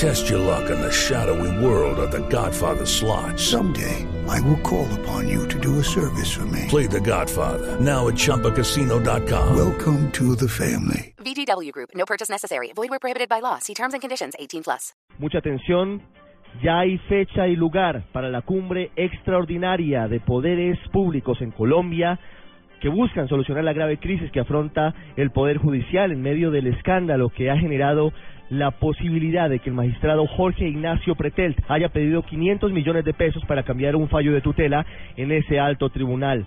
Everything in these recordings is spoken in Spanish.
Test your luck in the shadowy world of The Godfather slot. Someday, I will call upon you to do a service for me. Play The Godfather now at ChumbaCasino.com. Welcome to the family. VGW Group. No purchase necessary. Void where prohibited by law. See terms and conditions. 18 plus. Mucha atención. Ya hay fecha y lugar para la cumbre extraordinaria de poderes públicos en Colombia que buscan solucionar la grave crisis que afronta el Poder Judicial en medio del escándalo que ha generado la posibilidad de que el magistrado Jorge Ignacio Pretelt haya pedido 500 millones de pesos para cambiar un fallo de tutela en ese alto tribunal.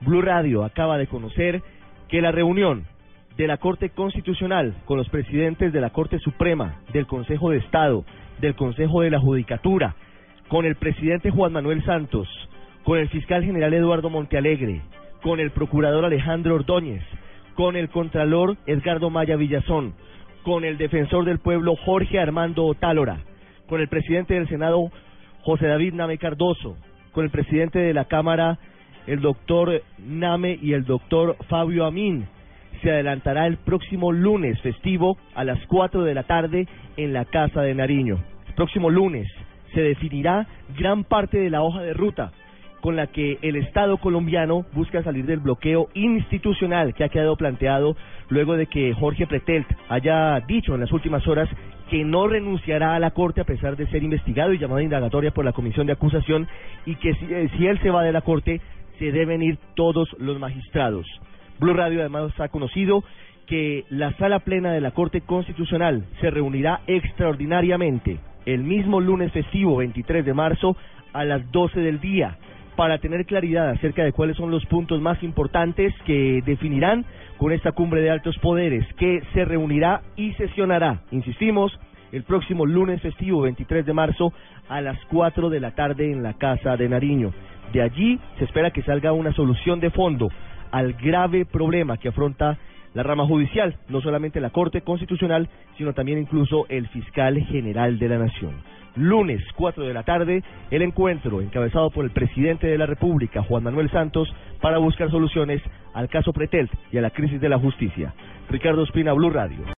Blue Radio acaba de conocer que la reunión de la Corte Constitucional con los presidentes de la Corte Suprema, del Consejo de Estado, del Consejo de la Judicatura, con el presidente Juan Manuel Santos, con el fiscal general Eduardo Montealegre, con el procurador Alejandro Ordóñez, con el contralor Edgardo Maya Villazón, con el defensor del pueblo Jorge Armando Otálora, con el presidente del Senado José David Name Cardoso, con el presidente de la Cámara el doctor Name y el doctor Fabio Amin. Se adelantará el próximo lunes festivo a las 4 de la tarde en la Casa de Nariño. El próximo lunes se definirá gran parte de la hoja de ruta con la que el Estado colombiano busca salir del bloqueo institucional que ha quedado planteado luego de que Jorge Pretelt haya dicho en las últimas horas que no renunciará a la Corte a pesar de ser investigado y llamado a indagatoria por la Comisión de Acusación y que si, eh, si él se va de la Corte se deben ir todos los magistrados. Blue Radio además ha conocido que la sala plena de la Corte Constitucional se reunirá extraordinariamente el mismo lunes festivo 23 de marzo a las 12 del día para tener claridad acerca de cuáles son los puntos más importantes que definirán con esta cumbre de altos poderes que se reunirá y sesionará, insistimos, el próximo lunes festivo 23 de marzo a las 4 de la tarde en la Casa de Nariño. De allí se espera que salga una solución de fondo al grave problema que afronta la rama judicial, no solamente la Corte Constitucional, sino también incluso el fiscal general de la Nación lunes 4 de la tarde, el encuentro encabezado por el presidente de la República, Juan Manuel Santos, para buscar soluciones al caso Pretel y a la crisis de la justicia. Ricardo Espina, Blue Radio.